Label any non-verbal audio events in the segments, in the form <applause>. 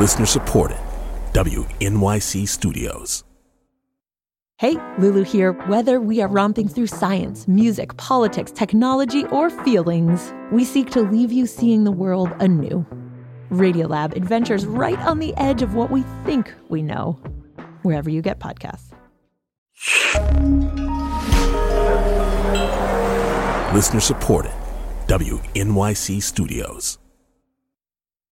Listener supported. WNYC Studios. Hey, Lulu here. Whether we are romping through science, music, politics, technology, or feelings, we seek to leave you seeing the world anew. Radiolab adventures right on the edge of what we think we know, wherever you get podcasts. Listener supported. WNYC Studios.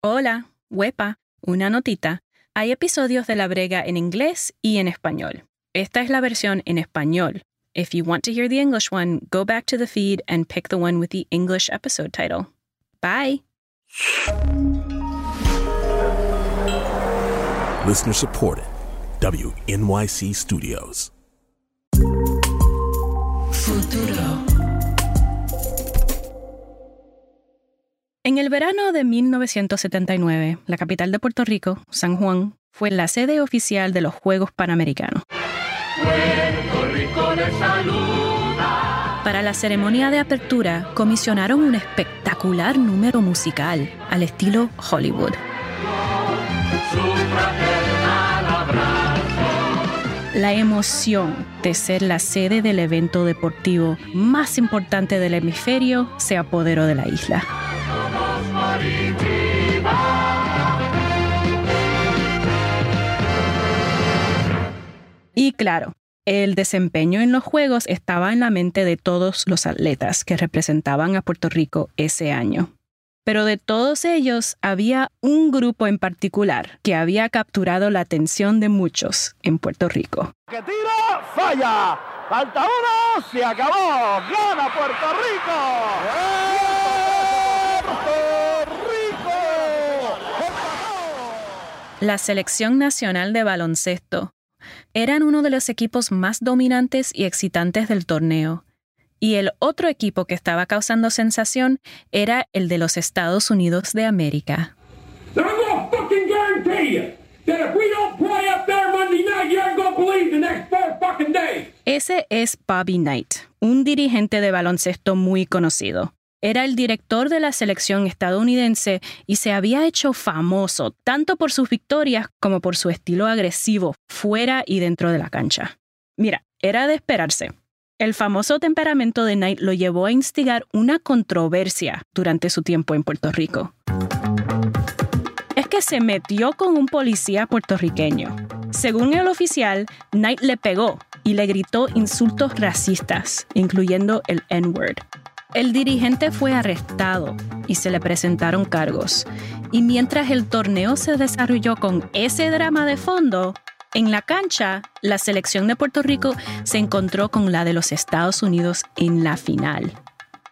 Hola, huepa, una notita. Hay episodios de La Brega en inglés y en español. Esta es la versión en español. If you want to hear the English one, go back to the feed and pick the one with the English episode title. Bye. Listener supported. WNYC Studios. En el verano de 1979, la capital de Puerto Rico, San Juan, fue la sede oficial de los Juegos Panamericanos. Para la ceremonia de apertura, comisionaron un espectacular número musical al estilo Hollywood. La emoción de ser la sede del evento deportivo más importante del hemisferio se apoderó de la isla. Y claro, el desempeño en los Juegos estaba en la mente de todos los atletas que representaban a Puerto Rico ese año. Pero de todos ellos había un grupo en particular que había capturado la atención de muchos en Puerto Rico. que tira, falla. Falta uno, se acabó. Gana Puerto Rico. Puerto Rico. La Selección Nacional de Baloncesto eran uno de los equipos más dominantes y excitantes del torneo. Y el otro equipo que estaba causando sensación era el de los Estados Unidos de América. Ese es Bobby Knight, un dirigente de baloncesto muy conocido. Era el director de la selección estadounidense y se había hecho famoso tanto por sus victorias como por su estilo agresivo fuera y dentro de la cancha. Mira, era de esperarse. El famoso temperamento de Knight lo llevó a instigar una controversia durante su tiempo en Puerto Rico. Es que se metió con un policía puertorriqueño. Según el oficial, Knight le pegó y le gritó insultos racistas, incluyendo el N-word. El dirigente fue arrestado y se le presentaron cargos. Y mientras el torneo se desarrolló con ese drama de fondo, en la cancha, la selección de Puerto Rico se encontró con la de los Estados Unidos en la final,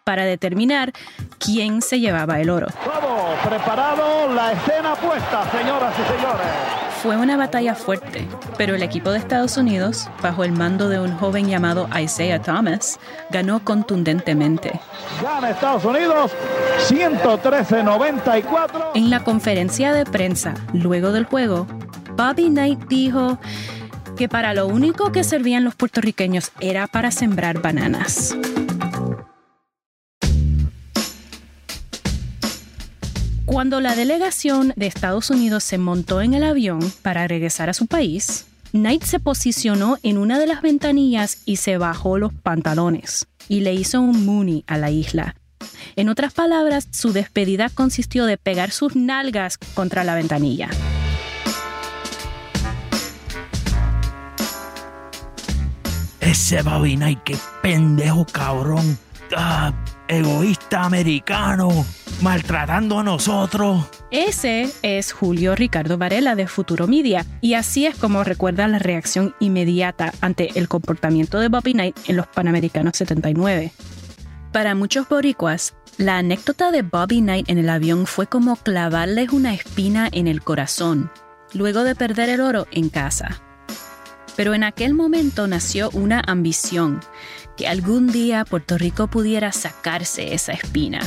para determinar quién se llevaba el oro. Todo preparado, la escena puesta, señoras y señores. Fue una batalla fuerte, pero el equipo de Estados Unidos, bajo el mando de un joven llamado Isaiah Thomas, ganó contundentemente. Gana Estados Unidos 113-94. En la conferencia de prensa, luego del juego, Bobby Knight dijo que para lo único que servían los puertorriqueños era para sembrar bananas. Cuando la delegación de Estados Unidos se montó en el avión para regresar a su país, Knight se posicionó en una de las ventanillas y se bajó los pantalones y le hizo un mooney a la isla. En otras palabras, su despedida consistió de pegar sus nalgas contra la ventanilla. Ese Bobby Knight, qué pendejo cabrón. Ah, egoísta americano, maltratando a nosotros. Ese es Julio Ricardo Varela de Futuro Media, y así es como recuerda la reacción inmediata ante el comportamiento de Bobby Knight en los Panamericanos 79. Para muchos boricuas, la anécdota de Bobby Knight en el avión fue como clavarles una espina en el corazón, luego de perder el oro en casa. Pero en aquel momento nació una ambición, que algún día Puerto Rico pudiera sacarse esa espina.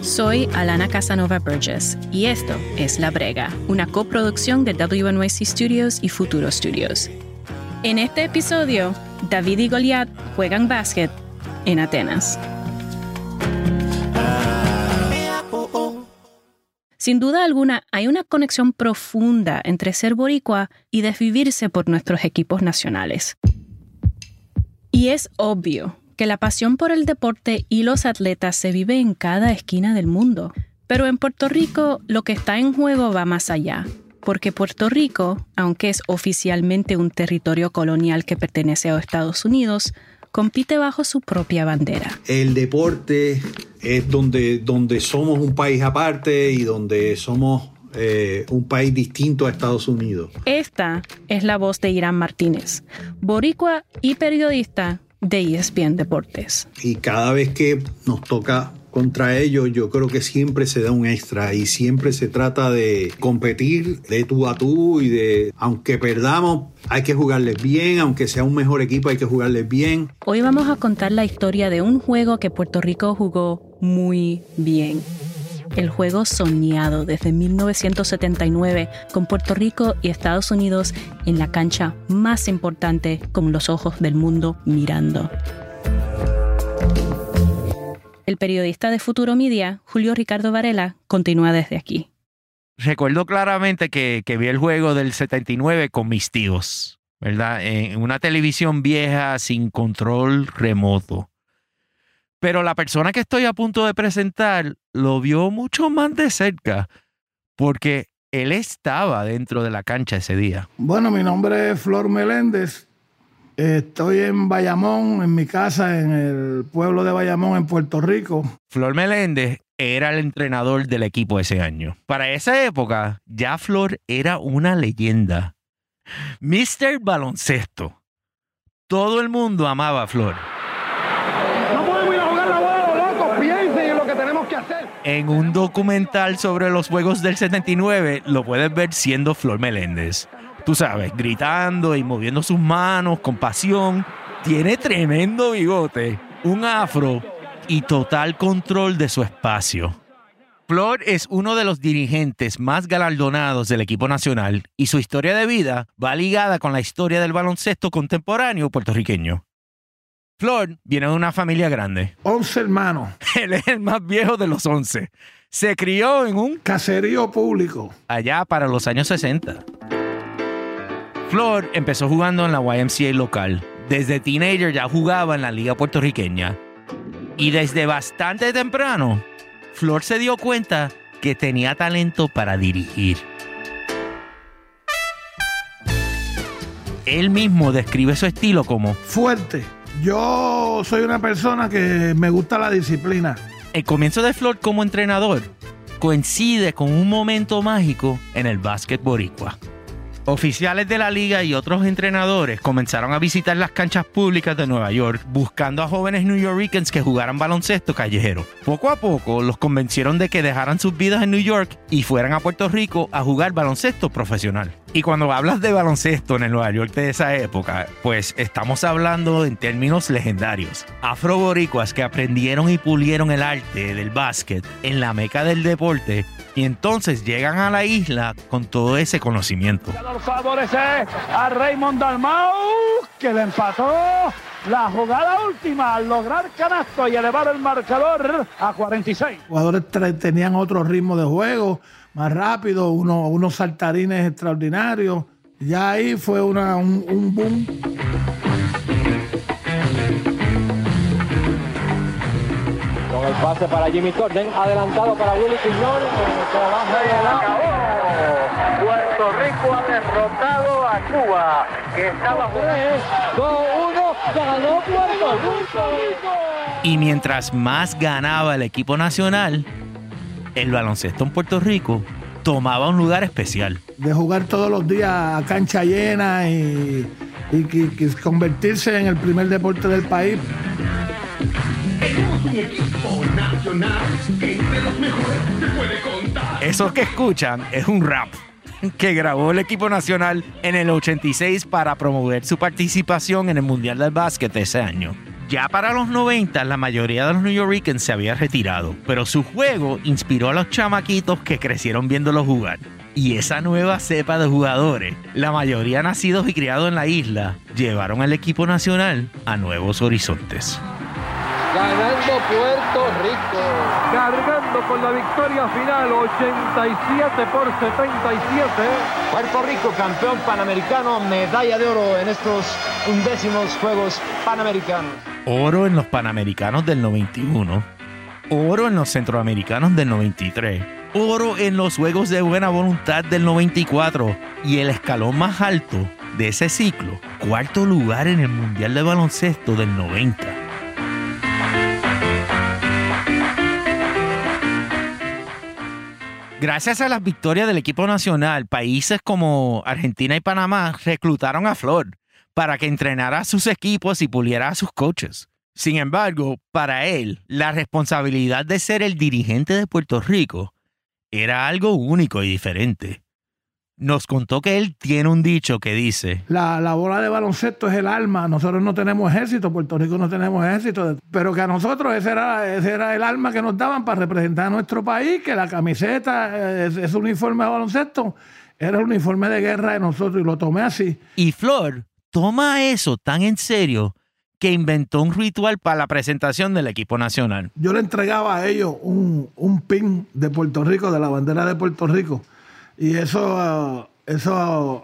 Soy Alana Casanova Burgess y esto es La Brega, una coproducción de WNYC Studios y Futuro Studios. En este episodio David y Goliat juegan básquet en Atenas. Sin duda alguna, hay una conexión profunda entre ser boricua y desvivirse por nuestros equipos nacionales. Y es obvio que la pasión por el deporte y los atletas se vive en cada esquina del mundo. Pero en Puerto Rico lo que está en juego va más allá, porque Puerto Rico, aunque es oficialmente un territorio colonial que pertenece a Estados Unidos, compite bajo su propia bandera. El deporte es donde, donde somos un país aparte y donde somos eh, un país distinto a Estados Unidos. Esta es la voz de Irán Martínez, boricua y periodista de ESPN Deportes. Y cada vez que nos toca contra ellos, yo creo que siempre se da un extra y siempre se trata de competir de tú a tú y de, aunque perdamos, hay que jugarles bien, aunque sea un mejor equipo, hay que jugarles bien. Hoy vamos a contar la historia de un juego que Puerto Rico jugó muy bien. El juego soñado desde 1979 con Puerto Rico y Estados Unidos en la cancha más importante con los ojos del mundo mirando. El periodista de Futuro Media, Julio Ricardo Varela, continúa desde aquí. Recuerdo claramente que, que vi el juego del 79 con mis tíos, ¿verdad? En una televisión vieja sin control remoto. Pero la persona que estoy a punto de presentar lo vio mucho más de cerca, porque él estaba dentro de la cancha ese día. Bueno, mi nombre es Flor Meléndez. Estoy en Bayamón, en mi casa, en el pueblo de Bayamón, en Puerto Rico. Flor Meléndez era el entrenador del equipo ese año. Para esa época, ya Flor era una leyenda. Mr. Baloncesto. Todo el mundo amaba a Flor. No podemos ir a jugar la bola, locos. Piensen en lo que tenemos que hacer. En un documental sobre los Juegos del 79 lo puedes ver siendo Flor Meléndez. Tú sabes, gritando y moviendo sus manos con pasión. Tiene tremendo bigote, un afro y total control de su espacio. Flor es uno de los dirigentes más galardonados del equipo nacional y su historia de vida va ligada con la historia del baloncesto contemporáneo puertorriqueño. Flor viene de una familia grande. 11 hermanos, <laughs> Él es el más viejo de los 11. Se crió en un caserío público. allá para los años 60. Flor empezó jugando en la YMCA local. Desde teenager ya jugaba en la liga puertorriqueña. Y desde bastante temprano, Flor se dio cuenta que tenía talento para dirigir. Él mismo describe su estilo como Fuerte. Yo soy una persona que me gusta la disciplina. el comienzo de Flor como entrenador coincide con un momento mágico en el básquet boricua. Oficiales de la liga y otros entrenadores comenzaron a visitar las canchas públicas de Nueva York buscando a jóvenes New Yorkers que jugaran baloncesto callejero. Poco a poco los convencieron de que dejaran sus vidas en New York y fueran a Puerto Rico a jugar baloncesto profesional. Y cuando hablas de baloncesto en el Nueva York de esa época, pues estamos hablando en términos legendarios. Afroboricuas que aprendieron y pulieron el arte del básquet en la meca del deporte y entonces llegan a la isla con todo ese conocimiento. Favorece a Raymond Dalmau, que le empató la jugada última al lograr canasto y elevar el marcador a 46. Los jugadores tenían otro ritmo de juego, más rápido, uno- unos saltarines extraordinarios. Ya ahí fue una- un, un boom. Con el pase para Jimmy Corden, adelantado para Willy Quiñón, la... Puerto Rico ha derrotado a Cuba, que estaba 3, 2, 1, ganó Puerto Rico. Y mientras más ganaba el equipo nacional, el baloncesto en Puerto Rico tomaba un lugar especial. de jugar todos los días a cancha llena y, convertirse en el primer deporte del país. Eso que escuchan es un rap que grabó el equipo nacional en el 86 para promover su participación en el Mundial del Básquet de ese año. Ya para los 90 la mayoría de los New Yorkers se había retirado, pero su juego inspiró a los chamaquitos que crecieron viéndolo jugar. Y esa nueva cepa de jugadores, la mayoría nacidos y criados en la isla, llevaron al equipo nacional a nuevos horizontes. Ganando Puerto Rico. Cargando con la victoria final, 87 por 77. Puerto Rico, campeón panamericano, medalla de oro en estos undécimos Juegos Panamericanos. Oro en los Panamericanos del 91, oro en los Centroamericanos del 93, oro en los Juegos de Buena Voluntad del 94 y el escalón más alto de ese ciclo, cuarto lugar en el Mundial de Baloncesto del 90. Gracias a las victorias del equipo nacional, países como Argentina y Panamá reclutaron a Flor para que entrenara a sus equipos y puliera a sus coaches. Sin embargo, para él, la responsabilidad de ser el dirigente de Puerto Rico era algo único y diferente. Nos contó que él tiene un dicho que dice, La, la bola de baloncesto es el alma. Nosotros no tenemos ejército, Puerto Rico no tenemos ejército, pero que a nosotros ese era, ese era el alma que nos daban para representar a nuestro país, que la camiseta, eh, ese ese uniforme de baloncesto, era el uniforme de guerra de nosotros y lo tomé así. y Flor toma eso tan en serio que inventó un ritual para la presentación del equipo nacional. Yo le entregaba a ellos un, un pin de Puerto Rico, de la bandera de Puerto Rico, y eso, ah, eso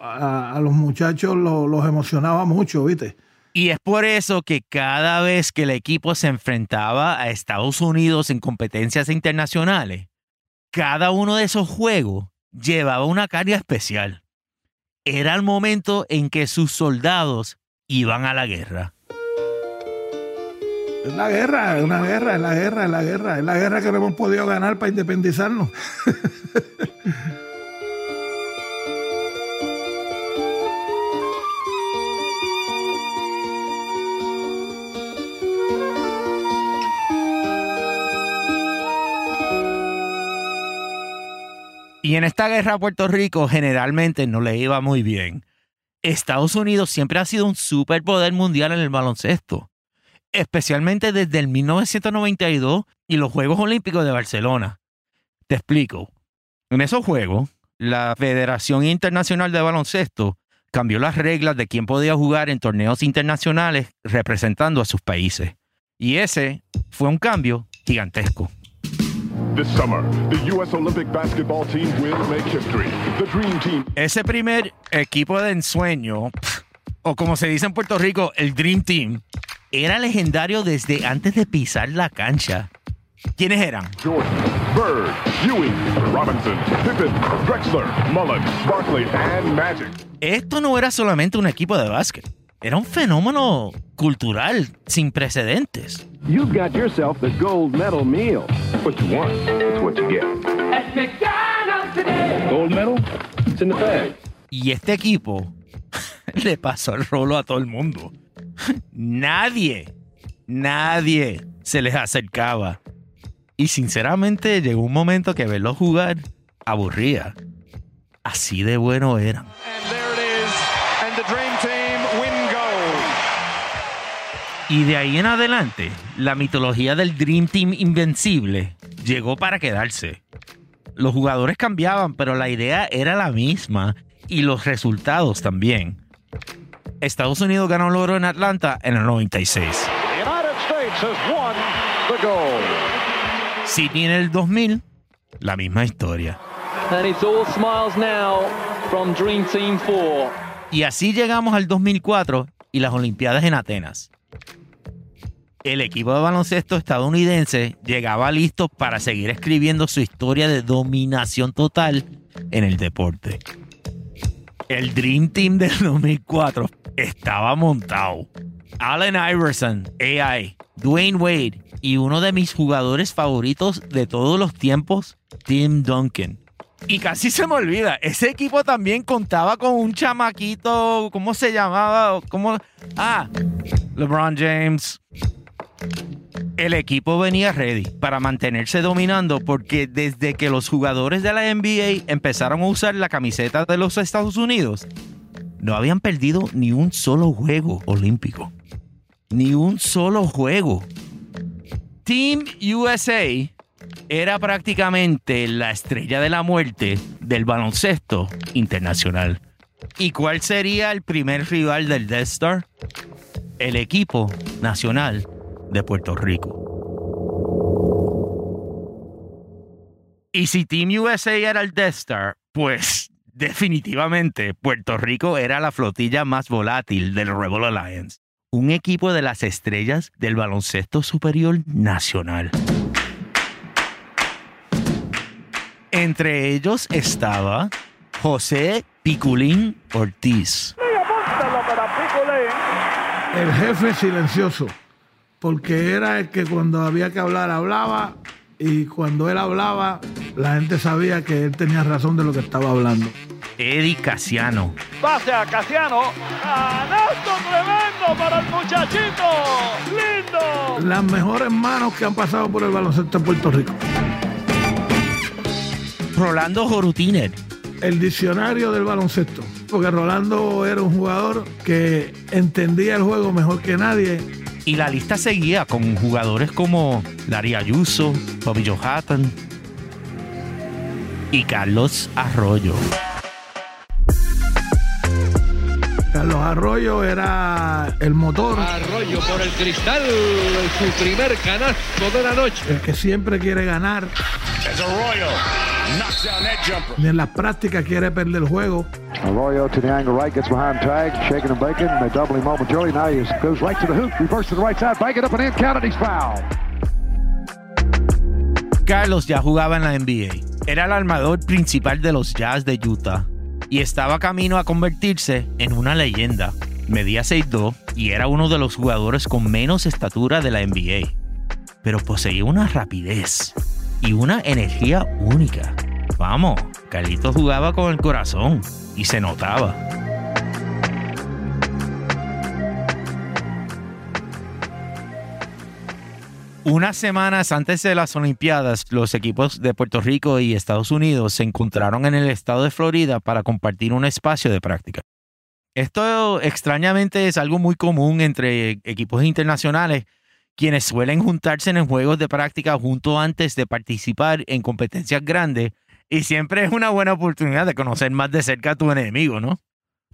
ah, a, a los muchachos lo- los emocionaba mucho, ¿viste? Y es por eso que cada vez que el equipo se enfrentaba a Estados Unidos en competencias internacionales, cada uno de esos juegos llevaba una carga especial. Era el momento en que sus soldados iban a la guerra. Es la guerra, es una guerra, es la guerra, es la guerra, es la guerra que no hemos podido ganar para independizarnos. <laughs> Y en esta guerra Puerto Rico generalmente no le iba muy bien. Estados Unidos siempre ha sido un superpoder mundial en el baloncesto, especialmente desde el 1992 y los Juegos Olímpicos de Barcelona. Te explico. En esos Juegos, la Federación Internacional de Baloncesto cambió las reglas de quién podía jugar en torneos internacionales representando a sus países. Y ese fue un cambio gigantesco. Ese primer equipo de ensueño, o como se dice en Puerto Rico, el Dream Team, era legendario desde antes de pisar la cancha. ¿Quiénes eran? Jordan, Bird, Ewing, Robinson, Pippen, Drexler, Mullen, Barkley, and Magic. Esto no era solamente un equipo de básquet, era un fenómeno cultural sin precedentes. You've got yourself the gold medal meal. What you want is what you get. At McDonald's today. Gold medal? It's in the bag. Y este equipo <laughs> le pasó el rolo a todo el mundo. Nadie, nadie se les acercaba. Y sinceramente llegó un momento que verlos jugar aburría. Así de bueno eran. And there it is. And the Dream Team win gold. Y de ahí en adelante, la mitología del Dream Team Invencible llegó para quedarse. Los jugadores cambiaban, pero la idea era la misma y los resultados también. Estados Unidos ganó el oro en Atlanta en el 96. The United States has won the gold. Sydney en el 2000, la misma historia. And it's all smiles now from Dream Team 4. Y así llegamos al 2004 y las Olimpiadas en Atenas. El equipo de baloncesto estadounidense llegaba listo para seguir escribiendo su historia de dominación total en el deporte. El Dream Team del 2004 estaba montado. Allen Iverson, AI, Dwayne Wade y uno de mis jugadores favoritos de todos los tiempos, Tim Duncan. Y casi se me olvida, ese equipo también contaba con un chamaquito, ¿cómo se llamaba? ¿Cómo? Ah, LeBron James. El equipo venía ready para mantenerse dominando porque desde que los jugadores de la NBA empezaron a usar la camiseta de los Estados Unidos, no habían perdido ni un solo juego olímpico. Ni un solo juego. Team USA era prácticamente la estrella de la muerte del baloncesto internacional. ¿Y cuál sería el primer rival del Death Star? El equipo nacional de Puerto Rico. Y si Team USA era el Death Star, pues definitivamente Puerto Rico era la flotilla más volátil del Rebel Alliance, un equipo de las estrellas del baloncesto superior nacional. Entre ellos estaba José Piculín Ortiz. El jefe silencioso, porque era el que cuando había que hablar hablaba y cuando él hablaba la gente sabía que él tenía razón de lo que estaba hablando. Eddie Casiano. Pase a Casiano. Canasto tremendo para el muchachito. Lindo. Las mejores manos que han pasado por el baloncesto de Puerto Rico. Rolando Jorutiner. El diccionario del baloncesto. Porque Rolando era un jugador que entendía el juego mejor que nadie. Y la lista seguía con jugadores como Larry Ayuso, Bobby Johatton y Carlos Arroyo. Carlos Arroyo era el motor. Arroyo por el cristal, su primer canasto de la noche. El que siempre quiere ganar. Ni en las prácticas quiere perder el juego. Arroyo to the angle right, gets behind tag, shaking and baking, they double him momentarily. Now he goes right to the hoop, reverse to the right side, bank it up and in, count it, he's fouled. Carlos ya jugaba en la NBA. Era el armador principal de los Jazz de Utah y estaba camino a convertirse en una leyenda. Medía 6'2 y era uno de los jugadores con menos estatura de la NBA. Pero poseía una rapidez y una energía única. Vamos, Carlitos jugaba con el corazón y se notaba. Unas semanas antes de las Olimpiadas, los equipos de Puerto Rico y Estados Unidos se encontraron en el estado de Florida para compartir un espacio de práctica. Esto extrañamente es algo muy común entre equipos internacionales, quienes suelen juntarse en juegos de práctica junto antes de participar en competencias grandes y siempre es una buena oportunidad de conocer más de cerca a tu enemigo, ¿no?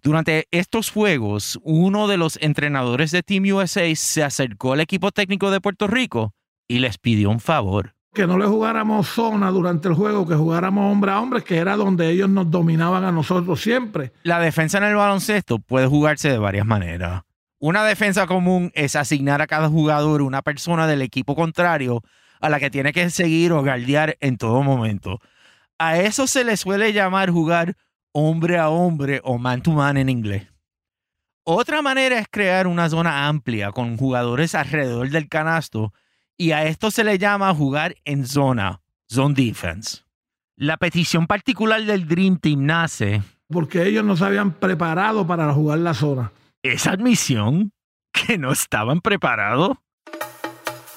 Durante estos juegos, uno de los entrenadores de Team USA se acercó al equipo técnico de Puerto Rico y les pidió un favor. Que no le jugáramos zona durante el juego, que jugáramos hombre a hombre, que era donde ellos nos dominaban a nosotros siempre. La defensa en el baloncesto puede jugarse de varias maneras. Una defensa común es asignar a cada jugador una persona del equipo contrario a la que tiene que seguir o guardiar en todo momento. A eso se le suele llamar jugar hombre a hombre o man to man en inglés. Otra manera es crear una zona amplia con jugadores alrededor del canasto y a esto se le llama jugar en zona, zone defense. La petición particular del Dream Team nace porque ellos no se habían preparado para jugar la zona. ¿Esa admisión? ¿Que no estaban preparados?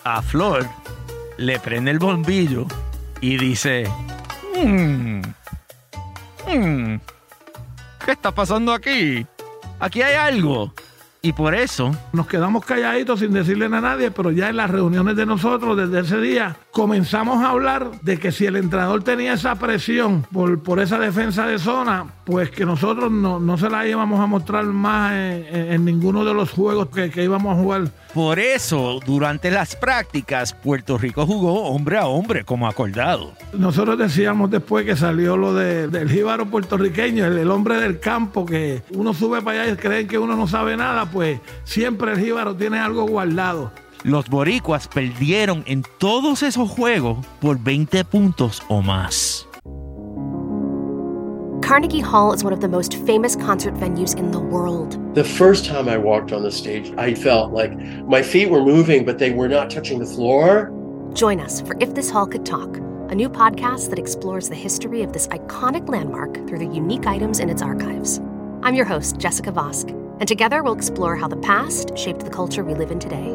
A Flor le prende el bombillo y dice, hmm, hmm, ¿qué está pasando aquí? Aquí hay algo. Y por eso nos quedamos calladitos sin decirle a nadie, pero ya en las reuniones de nosotros desde ese día comenzamos a hablar de que si el entrenador tenía esa presión por, por esa defensa de zona, pues que nosotros no, se la íbamos a mostrar más en, ninguno de los juegos que, que, íbamos a jugar. Por eso, durante las prácticas, Puerto Rico jugó hombre a hombre, como acordado. Nosotros decíamos después que salió lo de, del jíbaro puertorriqueño, el, el, hombre del campo, que uno sube para allá y creen que uno no sabe nada, pues siempre el jíbaro tiene algo guardado. Los boricuas perdieron en todos esos juegos por 20 puntos o más. Carnegie Hall is one of the most famous concert venues in the world. The first time I walked on the stage, I felt like my feet were moving, but they were not touching the floor. Join us for If This Hall Could Talk, a new podcast that explores the history of this iconic landmark through the unique items in its archives. I'm your host, Jessica Vosk, and together we'll explore how the past shaped the culture we live in today.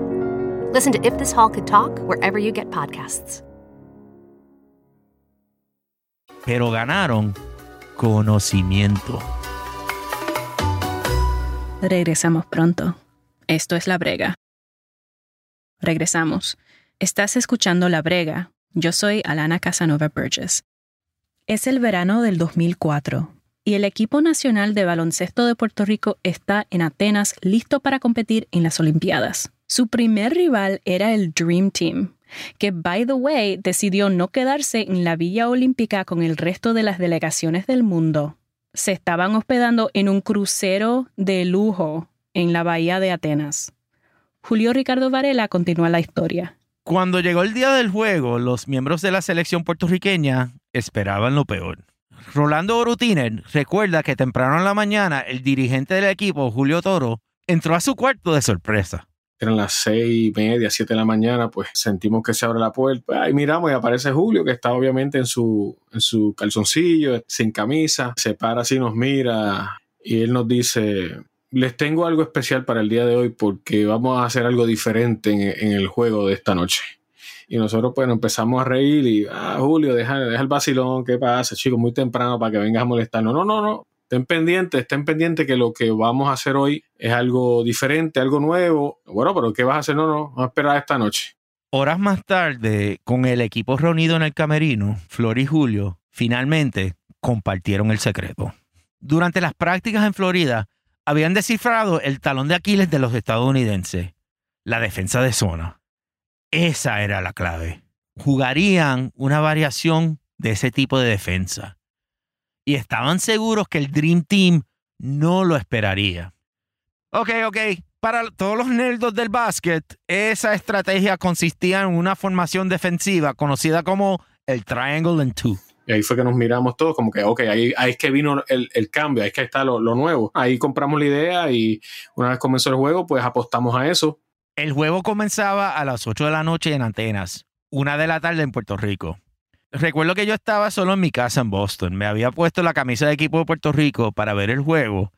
Listen to If This Hall Could Talk wherever you get podcasts. Pero ganaron conocimiento. Regresamos pronto. Esto es La Brega. Regresamos. Estás escuchando La Brega, Yo soy Alana Casanova Burgess. Es el verano del 2004 y el equipo nacional de baloncesto de Puerto Rico está en Atenas listo para competir en las Olimpiadas. Su primer rival era el Dream Team, que, by the way, decidió no quedarse en la Villa Olímpica con el resto de las delegaciones del mundo. Se estaban hospedando en un crucero de lujo en la bahía de Atenas. Julio Ricardo Varela continúa la historia. Cuando llegó el día del juego, los miembros de la selección puertorriqueña esperaban lo peor. Rolando Orutiner recuerda que temprano en la mañana el dirigente del equipo, Julio Toro, entró a su cuarto de sorpresa. Eran las seis y media, siete de la mañana, pues sentimos que se abre la puerta. y miramos y aparece Julio, que está obviamente en su, en su calzoncillo, sin camisa. Se para así, nos mira y él nos dice, les tengo algo especial para el día de hoy porque vamos a hacer algo diferente en, el juego de esta noche. Y nosotros pues nos empezamos a reír y, ah, Julio, deja, deja el vacilón, ¿qué pasa, chicos? Muy temprano para que vengas a molestarnos. No, no, no, estén pendientes, estén pendientes que lo que vamos a hacer hoy es algo diferente, algo nuevo. Bueno, pero ¿qué vas a hacer? No, no, vamos a esperar esta noche. Horas más tarde, con el equipo reunido en el camerino, Flor y Julio finalmente compartieron el secreto. Durante las prácticas en Florida, habían descifrado el talón de Aquiles de los estadounidenses, la defensa de zona. Esa era la clave. Jugarían una variación de ese tipo de defensa. Y estaban seguros que el Dream Team no lo esperaría. Ok, ok. Para todos los nerdos del básquet, esa estrategia consistía en una formación defensiva conocida como el Triangle and Two. Y ahí fue que nos miramos todos, como que, ok, ahí, es que vino el, el cambio, ahí es que está lo, lo, nuevo. Ahí compramos la idea y una vez comenzó el juego, pues apostamos a eso. El juego comenzaba a las 8 de la noche en Atenas, una de la tarde en Puerto Rico. Recuerdo que yo estaba solo en mi casa en Boston. Me había puesto la camisa de equipo de Puerto Rico para ver el juego.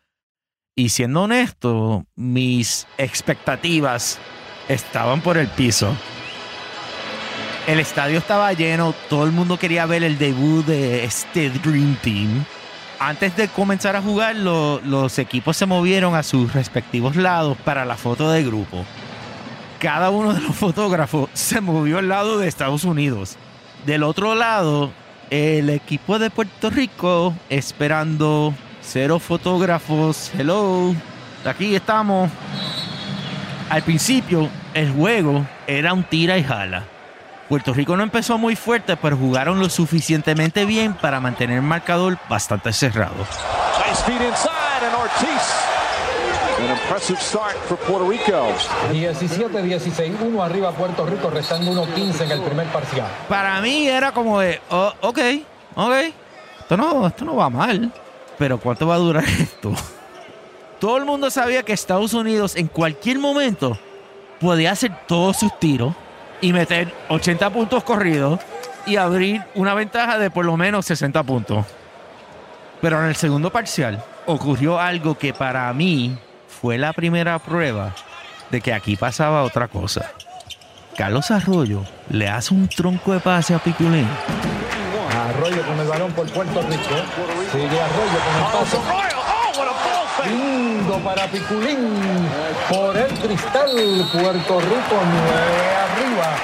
Y siendo honesto, mis expectativas estaban por el piso. El estadio estaba lleno, todo el mundo quería ver el debut de este Dream Team. Antes de comenzar a jugar, los equipos se movieron a sus respectivos lados para la foto de grupo. Cada uno de los fotógrafos se movió al lado de Estados Unidos. Del otro lado, el equipo de Puerto Rico esperando cero fotógrafos. Hello, aquí estamos. Al principio, el juego era un tira y jala Puerto Rico no empezó muy fuerte, pero jugaron lo suficientemente bien para mantener el marcador bastante cerrado feed inside and Ortiz. An impressive start for Puerto Rico. 17-16, 1 arriba Puerto Rico, restando 1-15 en el primer parcial. Para mí era como de, oh, ok, ok, esto no, esto no va mal, pero ¿cuánto va a durar <laughs> esto? Todo el mundo sabía que Estados Unidos en cualquier momento podía hacer todos sus tiros y meter 80 puntos corridos y abrir una ventaja de por lo menos 60 puntos. Pero en el segundo parcial ocurrió algo que para mí fue la primera prueba de que aquí pasaba otra cosa. Carlos Arroyo le hace un tronco de pase a Piculín. Arroyo con el balón por Puerto Rico. Sigue Arroyo con el pase. Lindo para Piculín. Por el cristal, Puerto Rico 9 arriba.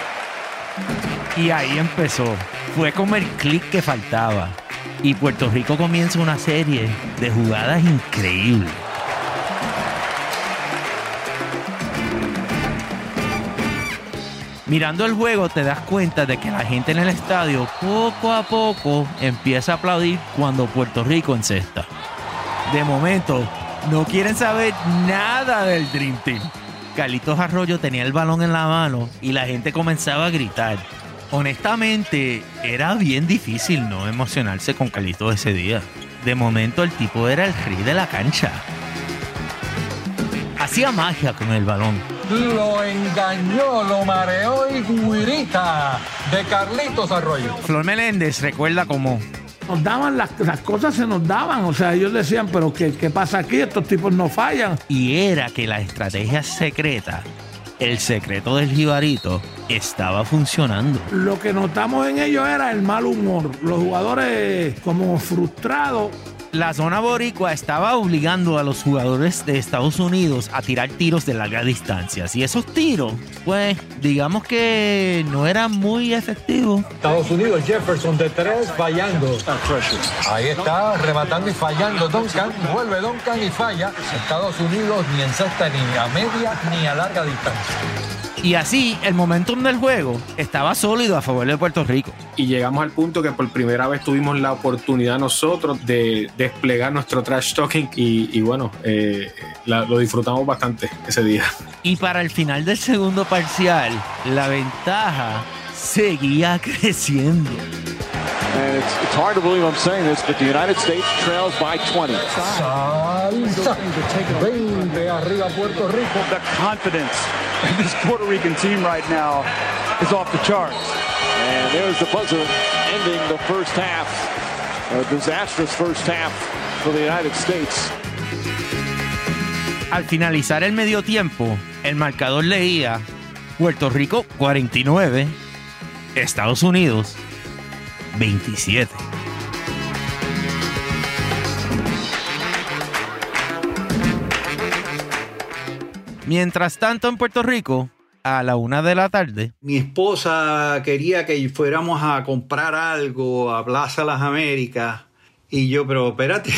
Y ahí empezó. Fue como el clic que faltaba. Y Puerto Rico comienza una serie de jugadas increíbles. Mirando el juego te das cuenta de que la gente en el estadio poco a poco empieza a aplaudir cuando Puerto Rico encesta. De momento, no quieren saber nada del Dream Team. Carlitos Arroyo tenía el balón en la mano y la gente comenzaba a gritar. Honestamente, era bien difícil no emocionarse con Carlitos ese día. De momento, el tipo era el rey de la cancha. Hacía magia con el balón. Lo engañó, lo mareó y guirita de Carlitos Arroyo. Flor Meléndez recuerda cómo nos daban las, cosas, se nos daban. O sea, ellos decían, pero ¿qué, ¿qué pasa aquí? Estos tipos no fallan. Y era que la estrategia secreta, el secreto del jibarito, estaba funcionando. Lo que notamos en ellos era el mal humor. Los jugadores como frustrados La zona boricua estaba obligando a los jugadores de Estados Unidos a tirar tiros de larga distancia. Y esos tiros, pues, digamos que no eran muy efectivos. Estados Unidos, Jefferson de tres, fallando. Ahí está, rematando y fallando Duncan. Vuelve Duncan y falla. Estados Unidos ni en sexta, ni a media, ni a larga distancia. Y así, el momentum del juego estaba sólido a favor de Puerto Rico. Y llegamos al punto que por primera vez tuvimos la oportunidad nosotros de desplegar nuestro trash talking y, y bueno, eh, la- lo disfrutamos bastante ese día. Y para el final del segundo parcial, la ventaja seguía creciendo. And it's, it's hard to believe I'm saying this, but the United States trails by 20. Salsa. 20 arriba Puerto Rico. The confidence <laughs> this Puerto Rican team right now is off the charts. And there's the buzzer ending the first half. A disastrous first half for the United States. Al finalizar el medio tiempo, el marcador leía Puerto Rico 49, Estados Unidos 27. Mientras tanto en Puerto Rico, a la una de la tarde, Mi esposa quería que fuéramos a comprar algo a Plaza Las Américas. Y yo, pero espérate.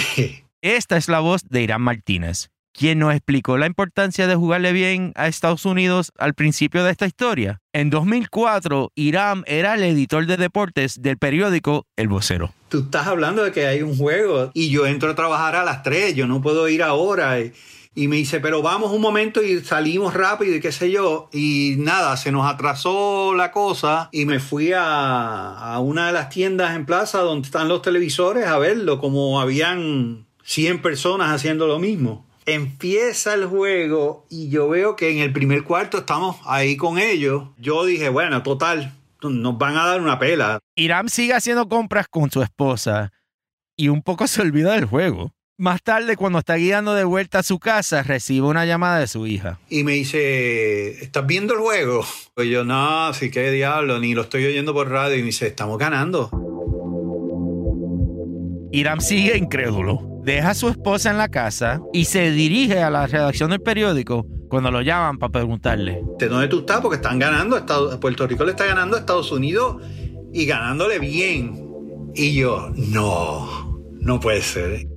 esta es la voz de Irán Martínez, quien nos explicó la importancia de jugarle bien a Estados Unidos al principio de esta historia. En 2004, Irán era el editor de deportes del periódico El Vocero. Tú estás hablando de que hay un juego y yo entro a trabajar a las 3, yo no puedo ir ahora. Y, y me dice, pero vamos un momento y salimos rápido y qué sé yo. Y nada, se nos atrasó la cosa y me fui a, una de las tiendas en plaza donde están los televisores a verlo, como habían 100 personas haciendo lo mismo. Empieza el juego y yo veo que en el primer cuarto estamos ahí con ellos. Yo dije, bueno, total, nos van a dar una pela. Irán sigue haciendo compras con su esposa y un poco se olvida del juego. Más tarde, cuando está guiando de vuelta a su casa, recibe una llamada de su hija. y me dice, ¿estás viendo el juego? Pues yo, no, sí, qué diablo, ni lo estoy oyendo por radio. Y me dice, estamos ganando. Irán sigue incrédulo. Deja a su esposa en la casa y se dirige a la redacción del periódico cuando lo llaman para preguntarle. ¿De dónde tú estás? Porque están ganando. Estados- Puerto Rico le está ganando a Estados Unidos y ganándole bien. Y yo, no, no puede ser.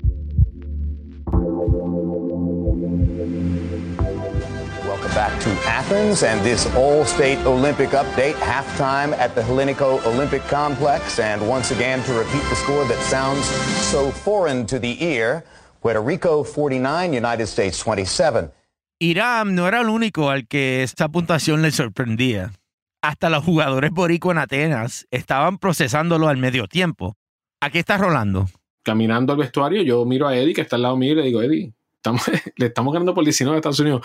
Back to Athens and this All-State Olympic update. Halftime at the Hellenico Olympic Complex. And once again, to repeat the score that sounds so foreign to the ear, Puerto Rico 49, United States 27. Irán no era el único al que esta puntuación le sorprendía. Hasta los jugadores boricua en Atenas estaban procesándolo al medio tiempo. Aquí está Rolando. Caminando al vestuario, yo miro a Eddie, que está al lado mío, y le digo, Eddie, estamos, <laughs> le estamos ganando por 19 a Estados Unidos.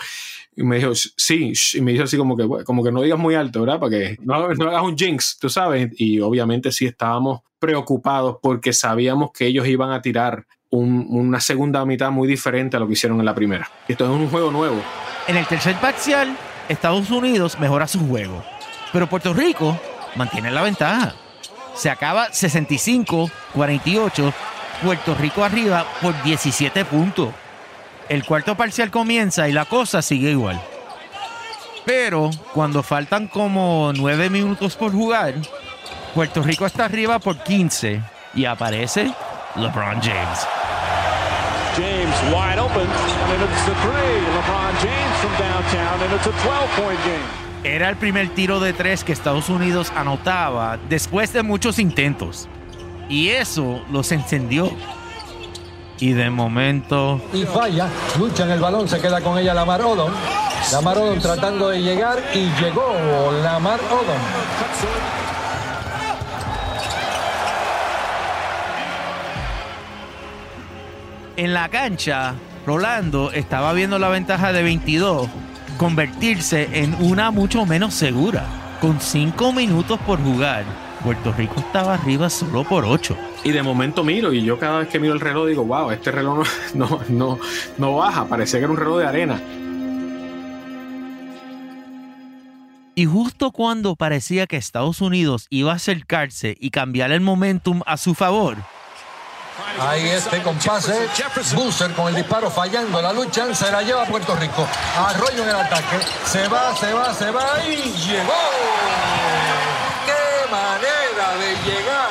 Y me dijo, sí, shh", y me dijo así como que, "Bueno, como que no digas muy alto, ¿verdad? Para que no, no hagas un jinx, tú sabes. Y obviamente sí estábamos preocupados porque sabíamos que ellos iban a tirar un- una segunda mitad muy diferente a lo que hicieron en la primera. Esto es un juego nuevo. En el tercer parcial, Estados Unidos mejora su juego, pero Puerto Rico mantiene la ventaja. Se acaba 65-48, Puerto Rico arriba por 17 puntos. El cuarto parcial comienza y la cosa sigue igual. Pero cuando faltan como 9 minutos por jugar, Puerto Rico está arriba por 15 y aparece LeBron James. James wide open, and it's the three. LeBron James from downtown, and it's a 12-point game. Era el primer tiro de tres que Estados Unidos anotaba después de muchos intentos. Y eso los encendió. Y de momento, Y falla. Lucha en el balón, se queda con ella Lamar Odom. Lamar Odom tratando de llegar y llegó Lamar Odom. en la cancha, Rolando estaba viendo la ventaja de 22 convertirse en una mucho menos segura. Con 5 minutos por jugar, Puerto Rico estaba arriba solo por 8. Y de momento miro y yo cada vez que miro el reloj digo, wow, este reloj no, <laughs> no, no, no baja, parecía que era un reloj de arena. Y justo cuando parecía que Estados Unidos iba a acercarse y cambiar el momentum a su favor, Ahí este con pase. Busser con el disparo fallando. La lucha se la lleva a Puerto Rico. Arroyo en el ataque. Se va, se va, se va y llegó. ¡Qué manera de llegar!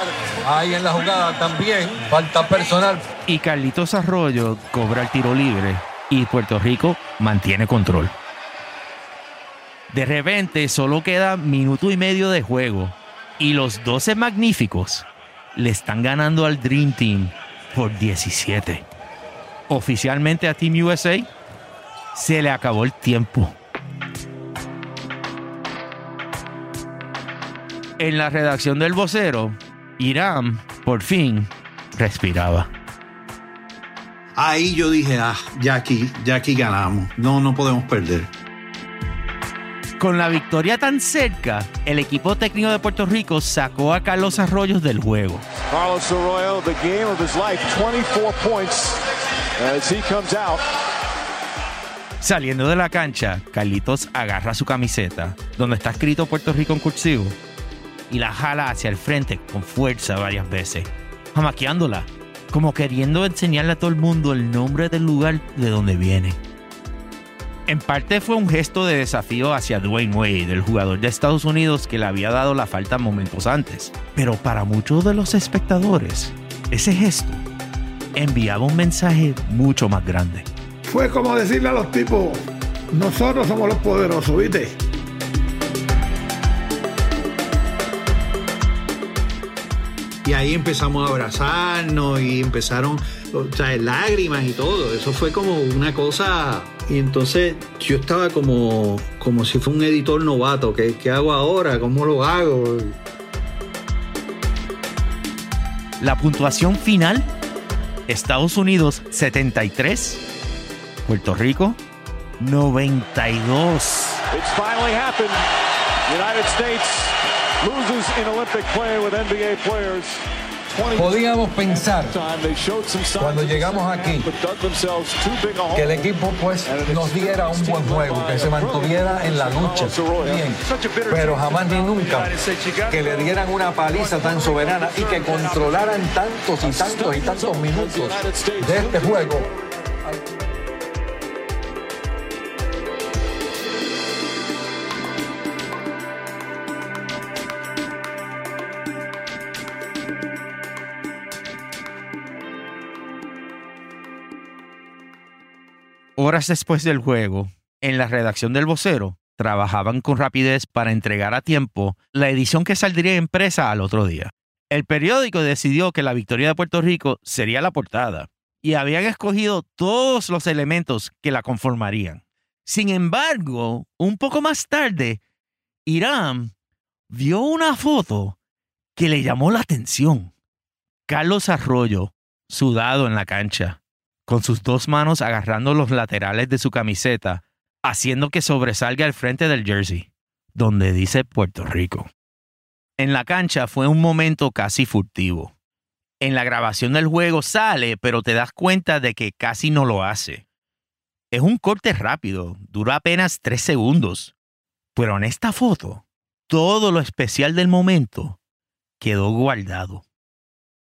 Ahí en la jugada también. Falta personal. Y Carlitos Arroyo cobra el tiro libre y Puerto Rico mantiene control. De repente solo queda minuto y medio de juego y los 12 magníficos le están ganando al Dream Team por 17. Oficialmente a Team USA se le acabó el tiempo. En la redacción del vocero, Irán por fin respiraba. Ahí yo dije, ah, ya aquí, ya aquí ganamos. No, no podemos perder. Con la victoria tan cerca, el equipo técnico de Puerto Rico sacó a Carlos Arroyos del juego. Carlos Arroyo, the game of his life, 24 points as he comes out. Saliendo de la cancha, Carlitos agarra su camiseta, donde está escrito Puerto Rico en cursivo, y la jala hacia el frente con fuerza varias veces, jamaqueándola, como queriendo enseñarle a todo el mundo el nombre del lugar de donde viene. En parte fue un gesto de desafío hacia Dwayne Wade, el jugador de Estados Unidos que le había dado la falta momentos antes. Pero para muchos de los espectadores, ese gesto enviaba un mensaje mucho más grande. Fue como decirle a los tipos, nosotros somos los poderosos, ¿viste? Y ahí empezamos a abrazarnos y empezaron o sea, lágrimas y todo. Eso fue como una cosa. Y entonces yo estaba como, como si fuera un editor novato. ¿Qué, ¿Qué hago ahora? ¿Cómo lo hago? La puntuación final, Estados Unidos 73, Puerto Rico 92. It's finally happened. United States Podíamos pensar cuando llegamos aquí que el equipo pues nos diera un buen juego, que se mantuviera en la lucha. Bien, pero jamás ni nunca que le dieran una paliza tan soberana y que controlaran tantos y tantos y tantos minutos de este juego. Horas después del juego, en la redacción del vocero, trabajaban con rapidez para entregar a tiempo la edición que saldría en empresa al otro día. El periódico decidió que la victoria de Puerto Rico sería la portada y habían escogido todos los elementos que la conformarían. Sin embargo, un poco más tarde, Irán vio una foto que le llamó la atención. Carlos Arroyo, sudado en la cancha, con sus dos manos agarrando los laterales de su camiseta, haciendo que sobresalga el frente del jersey, donde dice Puerto Rico. En la cancha fue un momento casi furtivo. En la grabación del juego sale, pero te das cuenta de que casi no lo hace. Es un corte rápido, dura apenas tres segundos. Pero en esta foto, todo lo especial del momento quedó guardado.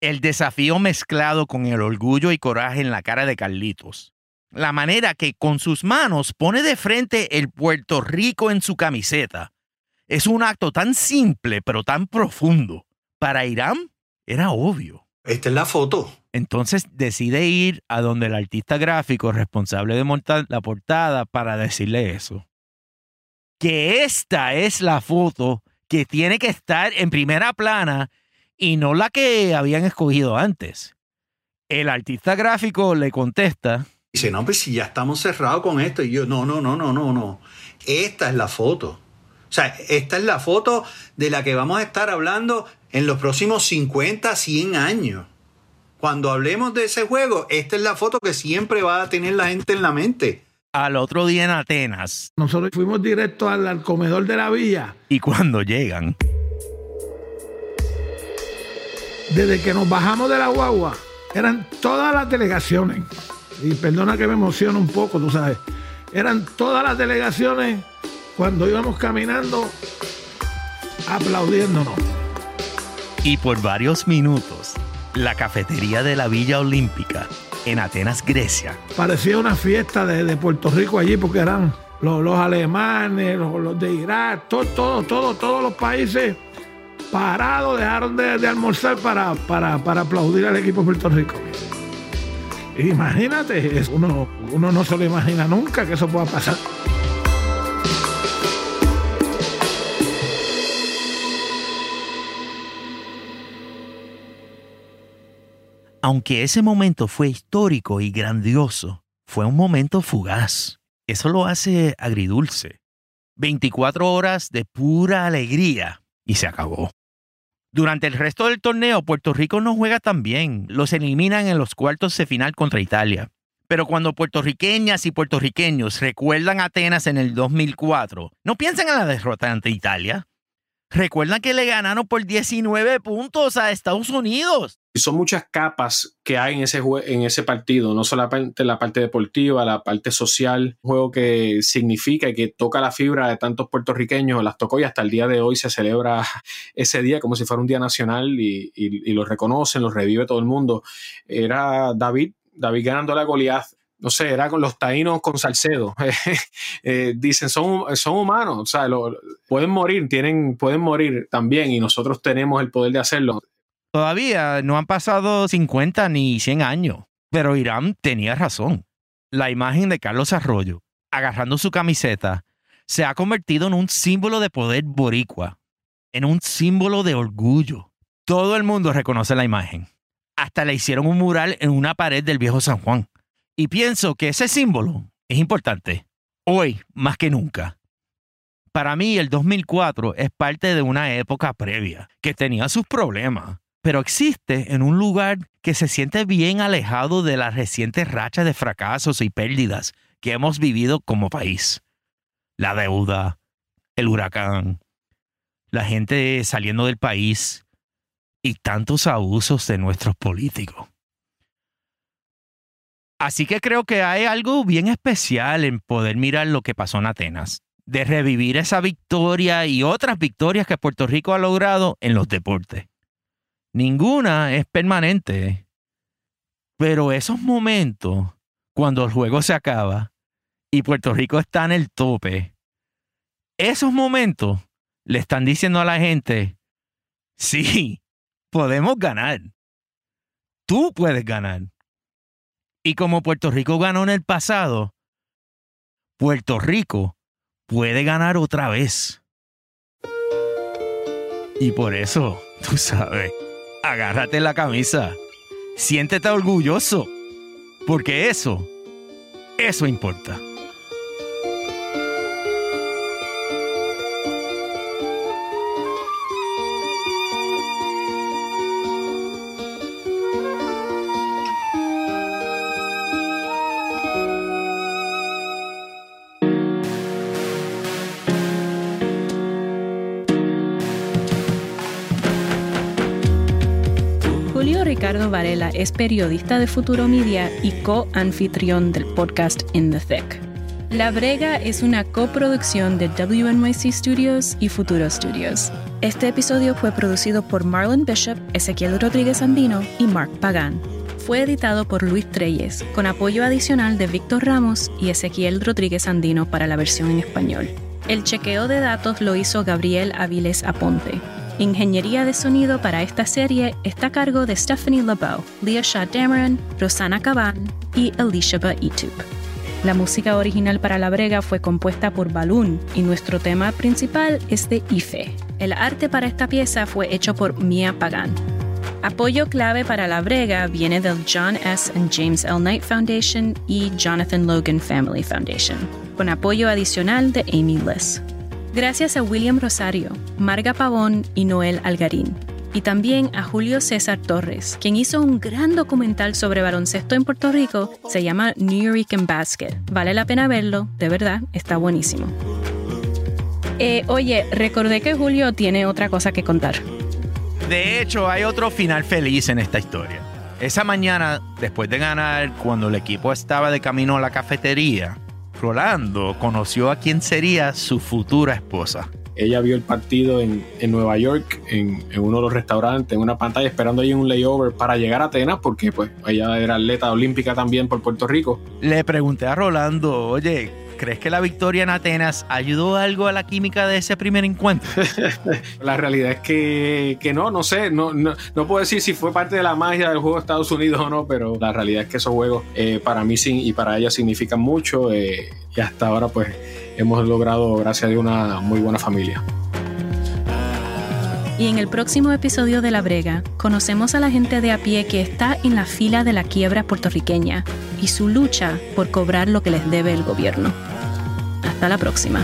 El desafío mezclado con el orgullo y coraje en la cara de Carlitos. La manera que con sus manos pone de frente el Puerto Rico en su camiseta. Es un acto tan simple pero tan profundo. Para Irán era obvio. Esta es la foto. Entonces decide ir a donde el artista gráfico responsable de montar la portada para decirle eso. Que esta es la foto que tiene que estar en primera plana y no la que habían escogido antes. El artista gráfico le contesta. Dice, no, pues si ya estamos cerrados con esto. Y yo, no, no, no, no, no, no. Esta es la foto. O sea, esta es la foto de la que vamos a estar hablando en los próximos 50, 100 años. Cuando hablemos de ese juego, esta es la foto que siempre va a tener la gente en la mente. Al otro día en Atenas. Nosotros fuimos directo al, al comedor de la villa. Y cuando llegan, Desde que nos bajamos de la guagua, eran todas las delegaciones. Y perdona que me emocione un poco, tú sabes. Eran todas las delegaciones cuando íbamos caminando aplaudiéndonos. y por varios minutos, la cafetería de la Villa Olímpica en Atenas, Grecia. Parecía una fiesta de, de Puerto Rico allí porque eran los, los alemanes, los, los de Irak, todo, todo, todo, todos los países parados dejaron de, almorzar para, para, para aplaudir al equipo de Puerto Rico. Imagínate, uno, uno no se lo imagina nunca que eso pueda pasar. Aunque ese momento fue histórico y grandioso, fue un momento fugaz. Eso lo hace agridulce. 24 horas de pura alegría y se acabó. Durante el resto del torneo, Puerto Rico no juega tan bien. Los eliminan en los cuartos de final contra Italia. Pero cuando puertorriqueñas y puertorriqueños recuerdan Atenas en el 2004, no piensan en la derrota ante Italia. Recuerdan que le ganaron por 19 puntos a Estados Unidos. Son muchas capas que hay en ese, en ese partido, no solamente la parte deportiva, la parte social, un juego que significa y que toca la fibra de tantos puertorriqueños, las tocó y hasta el día de hoy se celebra <laughs> ese día como si fuera un día nacional y, y- lo reconocen, lo revive todo el mundo. Era David, David ganándole a Goliath. No sé, era con los taínos con Salcedo. <laughs> Eh, dicen, son, son humanos, o sea, pueden morir, tienen, pueden morir también y nosotros tenemos el poder de hacerlo. Todavía no han pasado 50 ni 100 años, pero Irán tenía razón. La imagen de Carlos Arroyo, agarrando su camiseta, se ha convertido en un símbolo de poder boricua, en un símbolo de orgullo. Todo el mundo reconoce la imagen. Hasta le hicieron un mural en una pared del viejo San Juan. Y pienso que ese símbolo es importante, hoy más que nunca. Para mí, el 2004 es parte de una época previa que tenía sus problemas, pero existe en un lugar que se siente bien alejado de las recientes rachas de fracasos y pérdidas que hemos vivido como país. La deuda, el huracán, la gente saliendo del país y tantos abusos de nuestros políticos. Así que creo que hay algo bien especial en poder mirar lo que pasó en Atenas, de revivir esa victoria y otras victorias que Puerto Rico ha logrado en los deportes. Ninguna es permanente, pero esos momentos, cuando el juego se acaba y Puerto Rico está en el tope, esos momentos le están diciendo a la gente, sí, podemos ganar. Tú puedes ganar. Y como Puerto Rico ganó en el pasado, Puerto Rico puede ganar otra vez. Y por eso, <laughs> tú sabes, agárrate la camisa, siéntete orgulloso, porque eso, eso importa. Varela es periodista de Futuro Media y co-anfitrión del podcast In the Thick. La Brega es una coproducción de WNYC Studios y Futuro Studios. Este episodio fue producido por Marlon Bishop, Ezequiel Rodríguez Andino y Mark Pagan. Fue editado por Luis Treyes, con apoyo adicional de Víctor Ramos y Ezequiel Rodríguez Andino para la versión en español. El chequeo de datos lo hizo Gabriel Aviles Aponte. Ingeniería de sonido para esta serie está a cargo de Stephanie LeBeau, Leah Shah Dameron, Rosana Caban y Alicia Itub. La música original para La Brega fue compuesta por Balloon y nuestro tema principal es de Ife. El arte para esta pieza fue hecho por Mia Pagan. Apoyo clave para La Brega viene del John S. and James L. Knight Foundation y Jonathan Logan Family Foundation, con apoyo adicional de Amy Liss. Gracias a William Rosario, Marga Pavón y Noel Algarín. Y también a Julio César Torres, quien hizo un gran documental sobre baloncesto en Puerto Rico, se llama New Yorican Basket. Vale la pena verlo, de verdad, está buenísimo. Eh, oye, recordé que Julio tiene otra cosa que contar. De hecho, hay otro final feliz en esta historia. Esa mañana, después de ganar, cuando el equipo estaba de camino a la cafetería, Rolando conoció a quien sería su futura esposa. ella vio el partido en, en Nueva York, en, en, uno de los restaurantes, en una pantalla, esperando ahí un layover para llegar a Atenas, porque pues ella era atleta olímpica también por Puerto Rico. Le pregunté a Rolando, oye, ¿Crees que la victoria en Atenas ayudó algo a la química de ese primer encuentro? <laughs> la realidad es que, que no, no sé, no, no, no, puedo decir si fue parte de la magia del juego de Estados Unidos o no, pero la realidad es que esos juegos eh, para mí y para ella significan mucho eh, y hasta ahora pues hemos logrado, gracias a Dios, una muy buena familia. Y en el próximo episodio de La Brega, conocemos a la gente de a pie que está en la fila de la quiebra puertorriqueña y su lucha por cobrar lo que les debe el gobierno. Hasta la próxima.